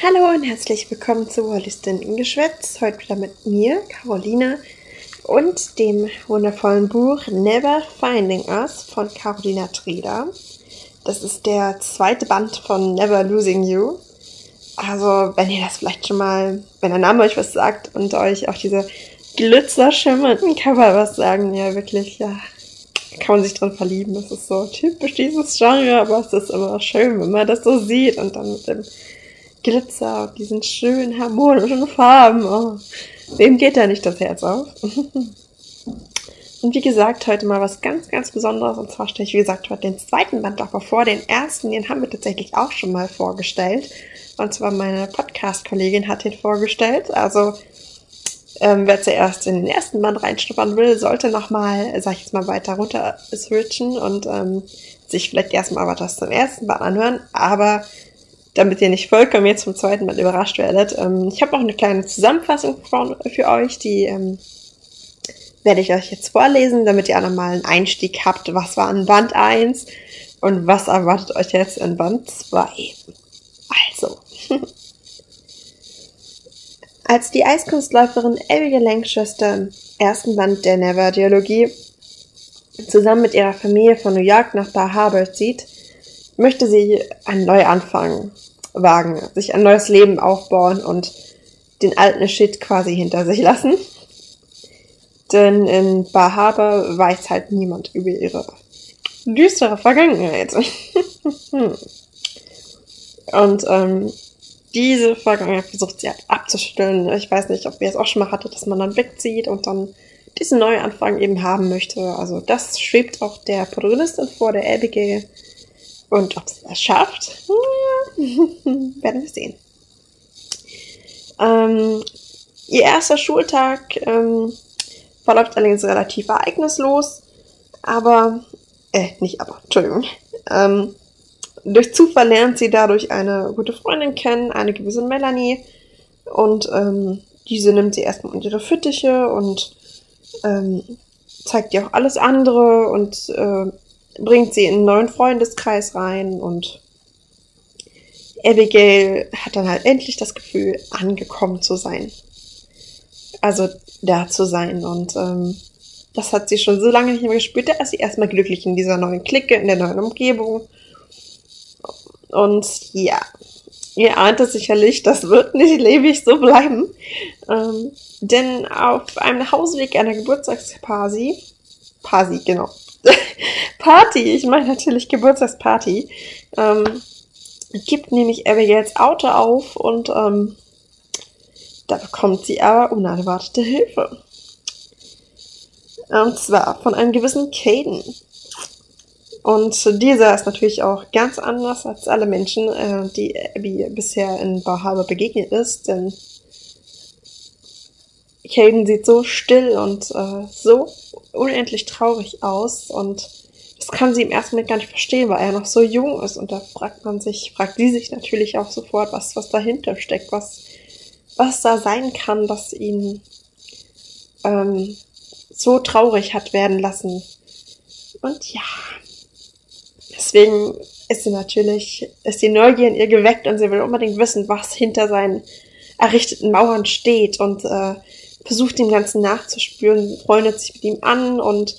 Hallo und herzlich willkommen zu Wallis Geschwätz. Heute wieder mit mir, Carolina, und dem wundervollen Buch Never Finding Us von Carolina Treder. Das ist der zweite Band von Never Losing You. Also, wenn ihr das vielleicht schon mal, wenn der Name euch was sagt und euch auch diese glitzerschimmernden Cover was sagen, ja, wirklich, ja, kann man sich drin verlieben. Das ist so typisch dieses Genre, aber es ist immer schön, wenn man das so sieht und dann mit dem Glitzer und diesen schönen harmonischen Farben. Oh, wem geht da nicht das Herz auf? und wie gesagt, heute mal was ganz, ganz Besonderes. Und zwar stelle ich, wie gesagt, heute den zweiten Band davor vor. Den ersten, den haben wir tatsächlich auch schon mal vorgestellt. Und zwar meine Podcast-Kollegin hat den vorgestellt. Also, ähm, wer zuerst in den ersten Band reinschnuppern will, sollte nochmal, sag ich jetzt mal, weiter runter switchen und ähm, sich vielleicht erstmal was zum ersten Band anhören. Aber damit ihr nicht vollkommen jetzt vom zweiten Mal überrascht werdet. Ähm, ich habe auch eine kleine Zusammenfassung für euch, die ähm, werde ich euch jetzt vorlesen, damit ihr auch nochmal einen Einstieg habt. Was war in Band 1 und was erwartet euch jetzt in Band 2? Also. Als die Eiskunstläuferin Abigail Lancaster im ersten Band der Never-Dialogie zusammen mit ihrer Familie von New York nach Bar Harbor zieht, möchte sie einen Neuanfang wagen, sich ein neues Leben aufbauen und den alten Shit quasi hinter sich lassen. Denn in Bar Harbor weiß halt niemand über ihre düstere Vergangenheit. und ähm, diese Vergangenheit versucht sie halt abzustellen. Ich weiß nicht, ob ihr es auch schon mal hattet, dass man dann wegzieht und dann diesen Neuanfang eben haben möchte. Also das schwebt auch der Protagonistin vor, der Abigail. Und ob sie das schafft, werden wir sehen. Ähm, ihr erster Schultag ähm, verläuft allerdings relativ ereignislos, aber, äh, nicht aber, Entschuldigung. Ähm, durch Zufall lernt sie dadurch eine gute Freundin kennen, eine gewisse Melanie, und ähm, diese nimmt sie erstmal unter ihre Fittiche und ähm, zeigt ihr auch alles andere und äh, bringt sie in einen neuen Freundeskreis rein und Abigail hat dann halt endlich das Gefühl, angekommen zu sein. Also da zu sein. Und ähm, das hat sie schon so lange nicht mehr gespürt. Da ist sie erstmal glücklich in dieser neuen Clique, in der neuen Umgebung. Und ja, ihr ahnt es sicherlich, das wird nicht ewig so bleiben. Ähm, denn auf einem Hausweg einer Geburtstagsparty, Party, genau, Party, ich meine natürlich Geburtstagsparty, ähm, gibt nämlich Abigails Auto auf und ähm, da bekommt sie aber unerwartete Hilfe. Und zwar von einem gewissen Caden. Und dieser ist natürlich auch ganz anders als alle Menschen, äh, die Abby bisher in Bauhaber begegnet ist, denn Caden sieht so still und äh, so unendlich traurig aus und das kann sie im ersten Moment gar nicht verstehen, weil er noch so jung ist und da fragt man sich, fragt sie sich natürlich auch sofort, was, was dahinter steckt, was, was da sein kann, das ihn ähm, so traurig hat werden lassen. Und ja, deswegen ist sie natürlich, ist die Neugier in ihr geweckt und sie will unbedingt wissen, was hinter seinen errichteten Mauern steht und äh, versucht dem Ganzen nachzuspüren, freundet sich mit ihm an und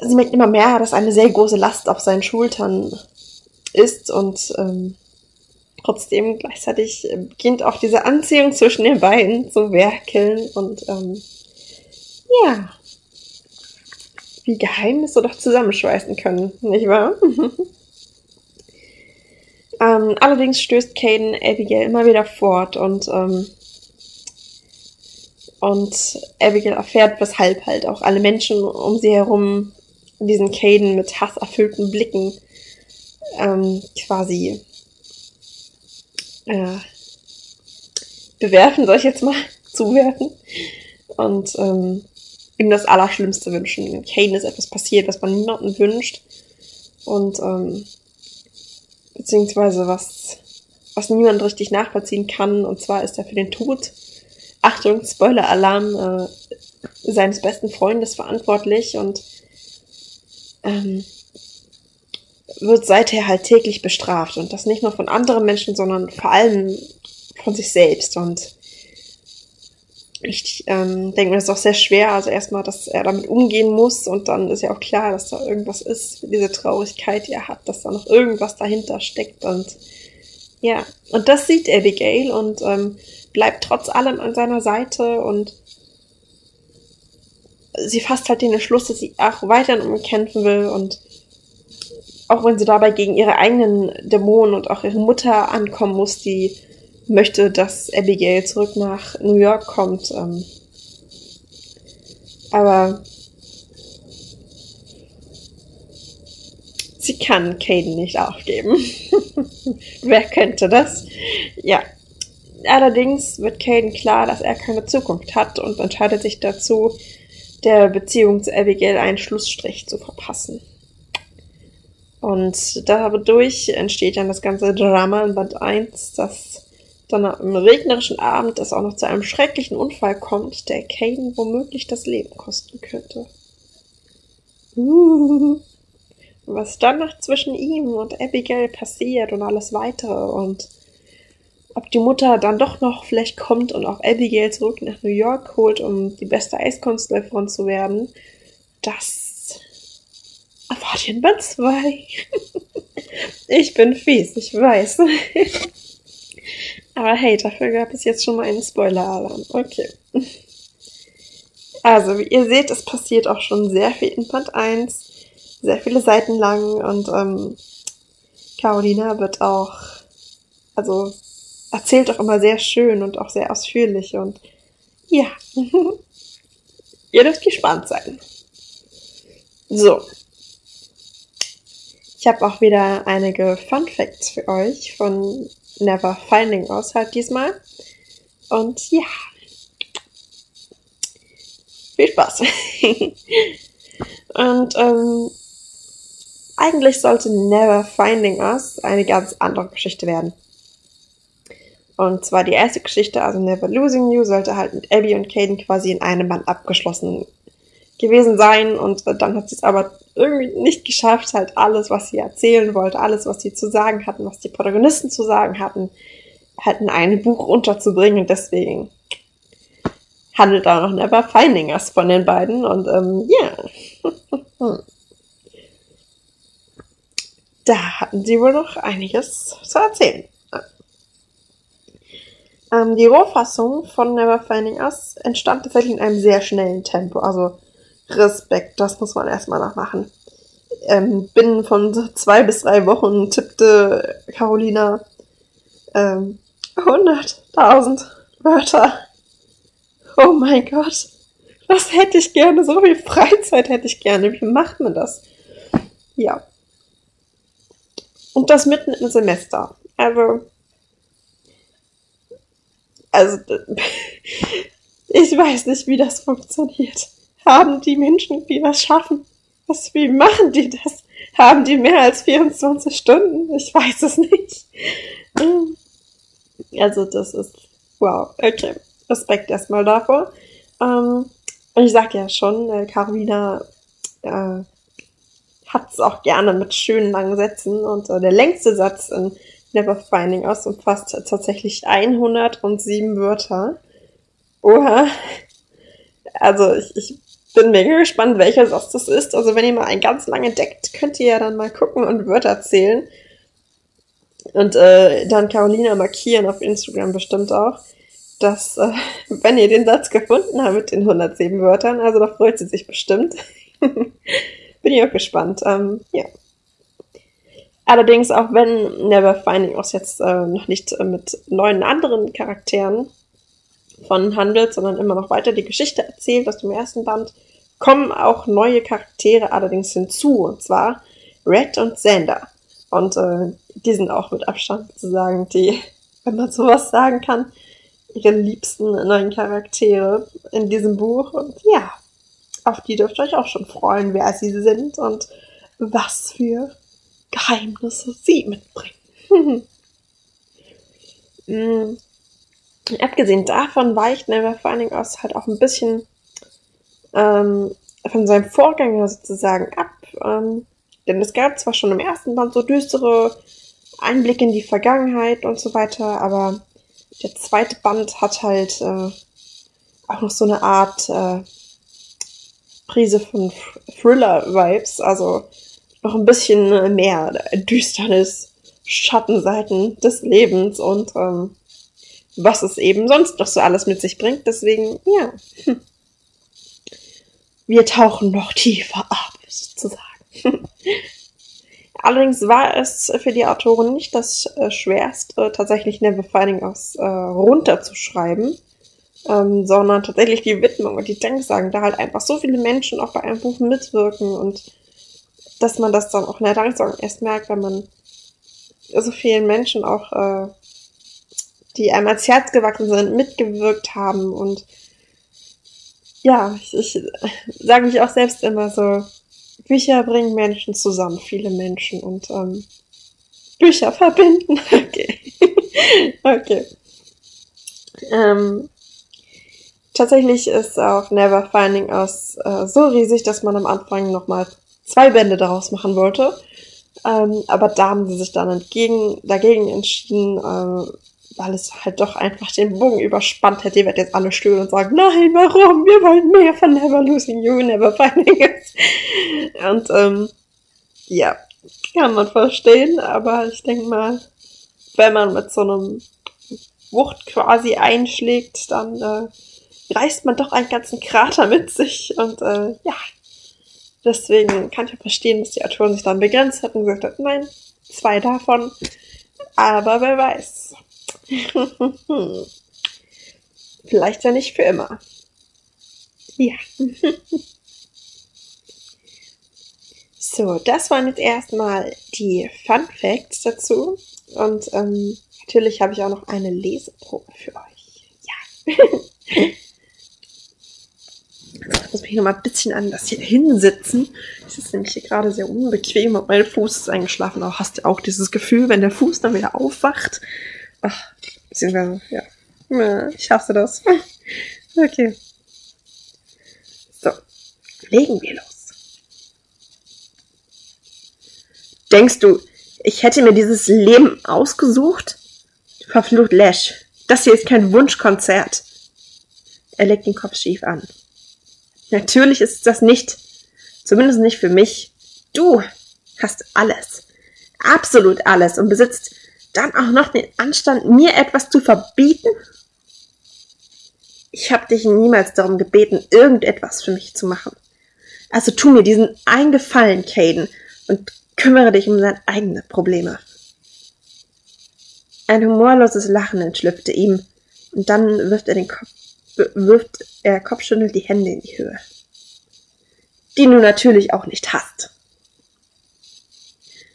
sie merkt immer mehr, dass eine sehr große Last auf seinen Schultern ist und ähm, trotzdem gleichzeitig beginnt auch diese Anziehung zwischen den beiden zu werkeln und ähm, ja, wie Geheimnisse doch zusammenschweißen können, nicht wahr? ähm, allerdings stößt Caden Abigail immer wieder fort und ähm, und Abigail erfährt, weshalb halt auch alle Menschen um sie herum diesen Caden mit hasserfüllten Blicken ähm, quasi äh, bewerfen, soll ich jetzt mal zuwerfen. Und ähm, ihm das Allerschlimmste wünschen. Caden ist etwas passiert, was man niemandem wünscht. Und ähm, beziehungsweise was, was niemand richtig nachvollziehen kann. Und zwar ist er für den Tod Achtung, Spoiler-Alarm, äh, seines besten Freundes verantwortlich und ähm, wird seither halt täglich bestraft. Und das nicht nur von anderen Menschen, sondern vor allem von sich selbst. Und ich ähm, denke mir, das ist auch sehr schwer. Also erstmal, dass er damit umgehen muss. Und dann ist ja auch klar, dass da irgendwas ist, diese Traurigkeit, die er hat, dass da noch irgendwas dahinter steckt. Und ja, und das sieht Abigail und ähm, bleibt trotz allem an seiner Seite und sie fasst halt den Entschluss, dass sie auch weiterhin um ihn kämpfen will und auch wenn sie dabei gegen ihre eigenen Dämonen und auch ihre Mutter ankommen muss, die möchte, dass Abigail zurück nach New York kommt. Ähm, aber sie kann Caden nicht aufgeben. Wer könnte das? Ja. Allerdings wird Caden klar, dass er keine Zukunft hat und entscheidet sich dazu, der Beziehung zu Abigail einen Schlussstrich zu verpassen. Und dadurch entsteht dann das ganze Drama in Band 1, dass dann am regnerischen Abend es auch noch zu einem schrecklichen Unfall kommt, der Caden womöglich das Leben kosten könnte. Uh, was dann noch zwischen ihm und Abigail passiert und alles weitere und ob die Mutter dann doch noch vielleicht kommt und auch Abigail zurück nach New York holt, um die beste Eiskunstläuferin zu werden, das erfahrt ihr in Band 2. ich bin fies, ich weiß. Aber hey, dafür gab es jetzt schon mal einen Spoiler-Alarm. Okay. Also, wie ihr seht, es passiert auch schon sehr viel in Band 1. Sehr viele Seiten lang und ähm, Carolina wird auch, also erzählt auch immer sehr schön und auch sehr ausführlich und ja, ihr dürft gespannt sein. So. Ich habe auch wieder einige Fun Facts für euch von Never Finding Us halt diesmal. Und ja. Viel Spaß. Und ähm, eigentlich sollte Never Finding Us eine ganz andere Geschichte werden. Und zwar die erste Geschichte, also Never Losing You, sollte halt mit Abby und Caden quasi in einem Band abgeschlossen gewesen sein. Und dann hat sie es aber irgendwie nicht geschafft, halt alles, was sie erzählen wollte, alles, was sie zu sagen hatten, was die Protagonisten zu sagen hatten, halt in ein Buch unterzubringen. Und deswegen handelt da noch Never Finding Us von den beiden. Und ähm, ja. Yeah. da hatten sie wohl noch einiges zu erzählen. Ähm, die Rohfassung von Never Finding Us entstand tatsächlich in einem sehr schnellen Tempo. Also Respekt, das muss man erstmal noch machen. Ähm, binnen von zwei bis drei Wochen tippte Carolina ähm, 100.000 Wörter. Oh mein Gott. Das hätte ich gerne. So viel Freizeit hätte ich gerne. Wie macht man das? Ja. Und das mitten im Semester. Also. Also. Ich weiß nicht, wie das funktioniert. Haben die Menschen, die das schaffen? Was, wie machen die das? Haben die mehr als 24 Stunden? Ich weiß es nicht. Also das ist, wow, okay. Respekt erstmal davor. Ähm, und ich sag ja schon, äh, Carolina äh, hat es auch gerne mit schönen langen Sätzen und äh, der längste Satz in Never Finding Us umfasst tatsächlich 107 Wörter. Oha. Also ich, ich bin mega gespannt, welcher Satz das ist. Also wenn ihr mal einen ganz lang entdeckt, könnt ihr ja dann mal gucken und Wörter zählen. Und äh, dann Carolina markieren auf Instagram bestimmt auch, dass, äh, wenn ihr den Satz gefunden habt mit den 107 Wörtern, also da freut sie sich bestimmt. Bin ich auch gespannt. Ähm, ja. Allerdings, auch wenn Never Finding Us jetzt äh, noch nicht äh, mit neuen anderen Charakteren von handelt, sondern immer noch weiter die Geschichte erzählt aus dem ersten Band, kommen auch neue Charaktere allerdings hinzu, und zwar Red und Xander. Und äh, die sind auch mit Abstand sozusagen die, wenn man sowas sagen kann, ihre liebsten neuen Charaktere in diesem Buch. Und ja, auf die dürft ihr euch auch schon freuen, wer sie sind und was für Geheimnisse sie mitbringen. mm. Abgesehen davon weicht Never Finding Us halt auch ein bisschen ähm, von seinem Vorgänger sozusagen ab. Ähm, Denn es gab zwar schon im ersten Band so düstere Einblicke in die Vergangenheit und so weiter, aber der zweite Band hat halt äh, auch noch so eine Art äh, Prise von Thriller-Vibes, also noch ein bisschen mehr Düsternis, Schattenseiten des Lebens und ähm, was es eben sonst noch so alles mit sich bringt. Deswegen, ja. Hm. Wir tauchen noch tiefer ab, sozusagen. Allerdings war es für die Autoren nicht das äh, Schwerste, tatsächlich Never Finding Us äh, runterzuschreiben, ähm, sondern tatsächlich die Widmung und die Denksagen, da halt einfach so viele Menschen auch bei einem Buch mitwirken und dass man das dann auch in der Danksagung erst merkt, wenn man so vielen Menschen auch, äh, die einem ans Herz gewachsen sind, mitgewirkt haben und ja, ich, ich sage mich auch selbst immer so, Bücher bringen Menschen zusammen, viele Menschen und ähm, Bücher verbinden. Okay. okay. Ähm, tatsächlich ist auch Never Finding Us äh, so riesig, dass man am Anfang nochmal zwei Bände daraus machen wollte. Ähm, aber da haben sie sich dann entgegen, dagegen entschieden, äh, weil es halt doch einfach den Bogen überspannt hätte. Ihr werdet jetzt alle stöhnen und sagen, nein, warum? Wir wollen mehr von Never Losing You, Never Finding It. Und ähm, ja, kann man verstehen, aber ich denke mal, wenn man mit so einem Wucht quasi einschlägt, dann äh, reißt man doch einen ganzen Krater mit sich. Und äh, ja, deswegen kann ich auch verstehen, dass die Autoren sich dann begrenzt hatten und gesagt hat, nein, zwei davon. Aber wer weiß. Vielleicht ja nicht für immer. Ja. so, das waren jetzt erstmal die Fun Facts dazu. Und ähm, natürlich habe ich auch noch eine Leseprobe für euch. Ja. Ich muss mich noch mal ein bisschen an das hier hinsitzen. Es ist nämlich hier gerade sehr unbequem und mein Fuß ist eingeschlafen. Auch hast du auch dieses Gefühl, wenn der Fuß dann wieder aufwacht, Ach, beziehungsweise, ja. ja. Ich hasse das. Okay. So, legen wir los. Denkst du, ich hätte mir dieses Leben ausgesucht? Verflucht Lash. Das hier ist kein Wunschkonzert. Er legt den Kopf schief an. Natürlich ist das nicht. Zumindest nicht für mich. Du hast alles. Absolut alles und besitzt dann auch noch den Anstand, mir etwas zu verbieten? Ich habe dich niemals darum gebeten, irgendetwas für mich zu machen. Also tu mir diesen eingefallen, Caden, und kümmere dich um deine eigenen Probleme. Ein humorloses Lachen entschlüpfte ihm, und dann wirft er den Kopf, wirft er kopfschüttelnd die Hände in die Höhe. Die du natürlich auch nicht hast.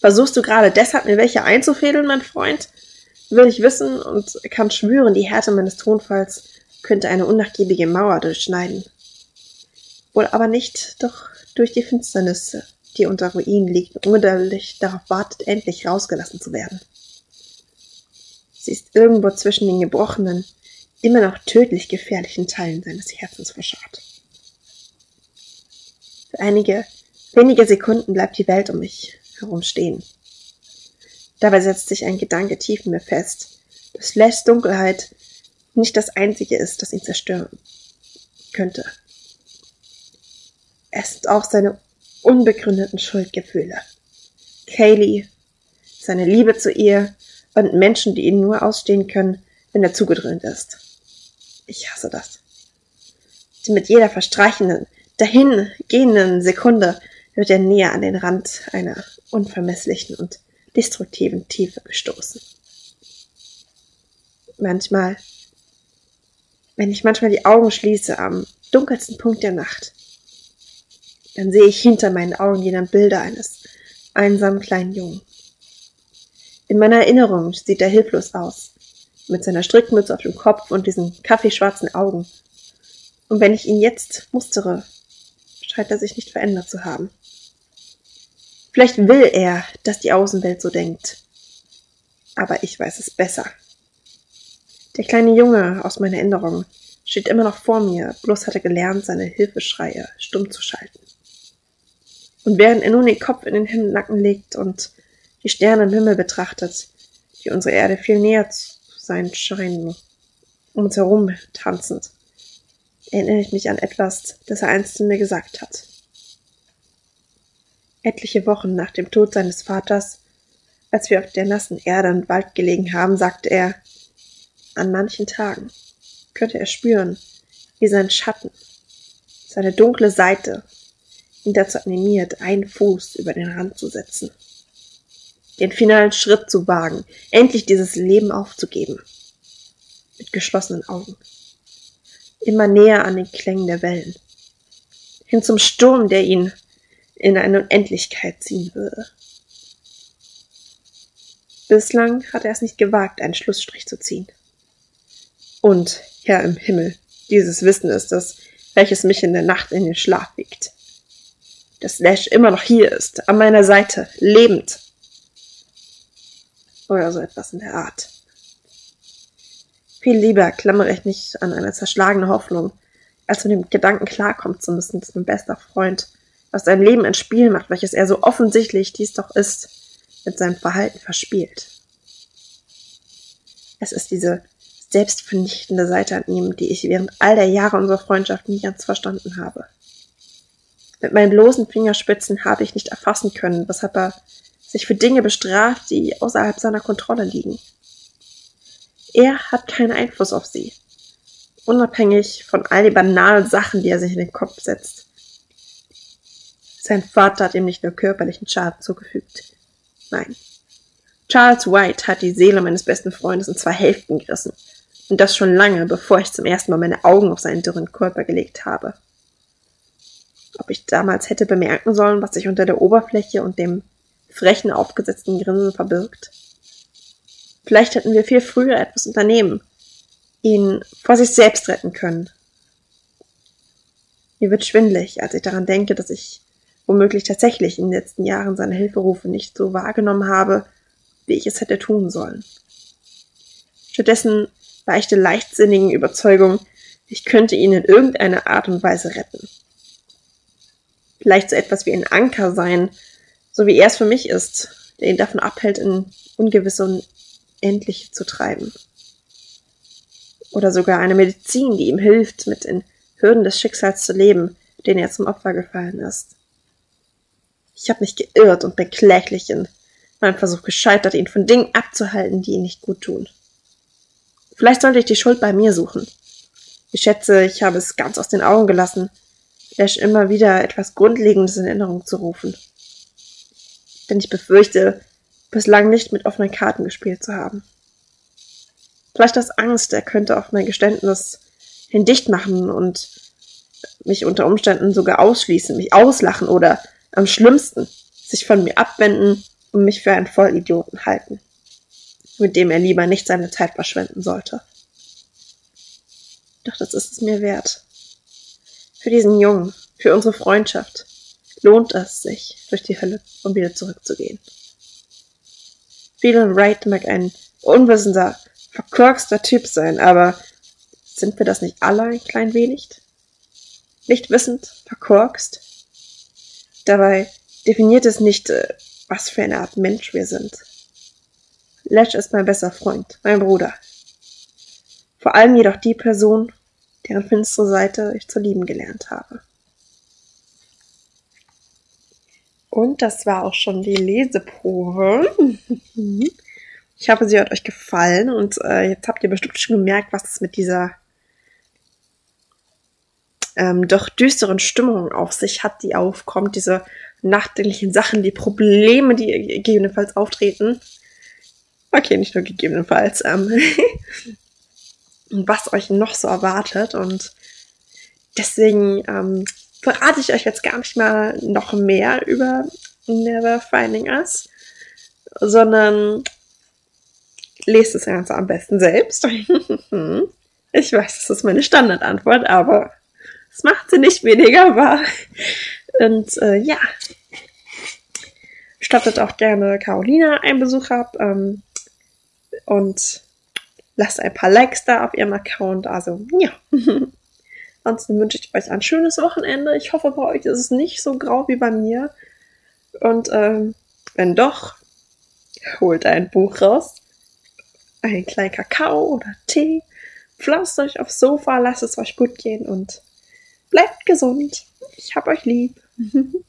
Versuchst du gerade deshalb mir welche einzufädeln, mein Freund? Will ich wissen und kann schwören, die Härte meines Tonfalls könnte eine unnachgiebige Mauer durchschneiden. Wohl aber nicht, doch durch die Finsternis, die unter Ruinen liegt und ungeduldig darauf wartet, endlich rausgelassen zu werden. Sie ist irgendwo zwischen den gebrochenen, immer noch tödlich gefährlichen Teilen seines Herzens verscharrt. Für einige wenige Sekunden bleibt die Welt um mich herumstehen. Dabei setzt sich ein Gedanke tief in mir fest, dass Flashs Dunkelheit nicht das Einzige ist, das ihn zerstören könnte. Es sind auch seine unbegründeten Schuldgefühle. Kaylee, seine Liebe zu ihr und Menschen, die ihn nur ausstehen können, wenn er zugedröhnt ist. Ich hasse das. Die mit jeder verstreichenden, dahingehenden Sekunde wird er näher an den Rand einer unvermesslichen und destruktiven Tiefe gestoßen. Manchmal, wenn ich manchmal die Augen schließe am dunkelsten Punkt der Nacht, dann sehe ich hinter meinen Augen wieder Bilder eines einsamen kleinen Jungen. In meiner Erinnerung sieht er hilflos aus, mit seiner Strickmütze auf dem Kopf und diesen kaffeeschwarzen Augen. Und wenn ich ihn jetzt mustere, scheint er sich nicht verändert zu haben. Vielleicht will er, dass die Außenwelt so denkt. Aber ich weiß es besser. Der kleine Junge aus meiner Erinnerung steht immer noch vor mir, bloß hat er gelernt, seine Hilfeschreie stumm zu schalten. Und während er nun den Kopf in den Himmelnacken legt und die Sterne im Himmel betrachtet, die unsere Erde viel näher sein scheinen, um uns herum tanzend, erinnere ich mich an etwas, das er einst zu mir gesagt hat. Etliche Wochen nach dem Tod seines Vaters, als wir auf der nassen Erde und Wald gelegen haben, sagte er, an manchen Tagen könnte er spüren, wie sein Schatten, seine dunkle Seite ihn dazu animiert, einen Fuß über den Rand zu setzen, den finalen Schritt zu wagen, endlich dieses Leben aufzugeben, mit geschlossenen Augen, immer näher an den Klängen der Wellen, hin zum Sturm, der ihn in eine Unendlichkeit ziehen würde. Bislang hat er es nicht gewagt, einen Schlussstrich zu ziehen. Und, Herr im Himmel, dieses Wissen ist es, welches mich in der Nacht in den Schlaf wiegt. Dass Lash immer noch hier ist, an meiner Seite, lebend. Oder so etwas in der Art. Viel lieber klammere ich mich an eine zerschlagene Hoffnung, als mit dem Gedanken klarkommen zu müssen, dass mein bester Freund aus seinem Leben ein Spiel macht, welches er so offensichtlich dies doch ist, mit seinem Verhalten verspielt. Es ist diese selbstvernichtende Seite an ihm, die ich während all der Jahre unserer Freundschaft nie ganz verstanden habe. Mit meinen bloßen Fingerspitzen habe ich nicht erfassen können, weshalb er sich für Dinge bestraft, die außerhalb seiner Kontrolle liegen. Er hat keinen Einfluss auf sie, unabhängig von all den banalen Sachen, die er sich in den Kopf setzt. Sein Vater hat ihm nicht nur körperlichen Schaden zugefügt. Nein. Charles White hat die Seele meines besten Freundes in zwei Hälften gerissen. Und das schon lange, bevor ich zum ersten Mal meine Augen auf seinen dürren Körper gelegt habe. Ob ich damals hätte bemerken sollen, was sich unter der Oberfläche und dem frechen aufgesetzten Grinsen verbirgt? Vielleicht hätten wir viel früher etwas unternehmen, ihn vor sich selbst retten können. Mir wird schwindlig, als ich daran denke, dass ich womöglich tatsächlich in den letzten Jahren seine Hilferufe nicht so wahrgenommen habe, wie ich es hätte tun sollen. Stattdessen war ich der leichtsinnigen Überzeugung, ich könnte ihn in irgendeiner Art und Weise retten. Vielleicht so etwas wie ein Anker sein, so wie er es für mich ist, der ihn davon abhält, in ungewisse und endlich zu treiben. Oder sogar eine Medizin, die ihm hilft, mit den Hürden des Schicksals zu leben, denen er zum Opfer gefallen ist. Ich habe mich geirrt und bin kläglich in meinem Versuch gescheitert, ihn von Dingen abzuhalten, die ihn nicht gut tun. Vielleicht sollte ich die Schuld bei mir suchen. Ich schätze, ich habe es ganz aus den Augen gelassen, Ash immer wieder etwas Grundlegendes in Erinnerung zu rufen. Denn ich befürchte, bislang nicht mit offenen Karten gespielt zu haben. Vielleicht aus Angst, er könnte auf mein Geständnis hindicht machen und mich unter Umständen sogar ausschließen, mich auslachen oder am schlimmsten sich von mir abwenden und mich für einen Vollidioten halten, mit dem er lieber nicht seine Zeit verschwenden sollte. Doch das ist es mir wert. Für diesen Jungen, für unsere Freundschaft lohnt es sich, durch die Hölle, um wieder zurückzugehen. Phelan Wright mag ein unwissender, verkorkster Typ sein, aber sind wir das nicht alle ein klein wenig? Nicht wissend, verkorkst, Dabei definiert es nicht, äh, was für eine Art Mensch wir sind. Lash ist mein bester Freund, mein Bruder. Vor allem jedoch die Person, deren finstere Seite ich zu lieben gelernt habe. Und das war auch schon die Leseprobe. Ich hoffe, sie hat euch gefallen und äh, jetzt habt ihr bestimmt schon gemerkt, was es mit dieser ähm, doch düsteren Stimmung auf sich hat, die aufkommt, diese nachdenklichen Sachen, die Probleme, die gegebenenfalls auftreten. Okay, nicht nur gegebenenfalls. Ähm, und was euch noch so erwartet. Und deswegen ähm, verrate ich euch jetzt gar nicht mal noch mehr über Never Finding Us, sondern lest das Ganze am besten selbst. ich weiß, das ist meine Standardantwort, aber das macht sie nicht weniger wahr. Und äh, ja, stattet auch gerne Carolina einen Besuch ab ähm, und lasst ein paar Likes da auf ihrem Account. Also ja. Ansonsten wünsche ich euch ein schönes Wochenende. Ich hoffe, bei euch ist es nicht so grau wie bei mir. Und ähm, wenn doch, holt ein Buch raus, einen kleinen Kakao oder Tee, pflanzt euch aufs Sofa, lasst es euch gut gehen und bleibt gesund. Ich hab euch lieb.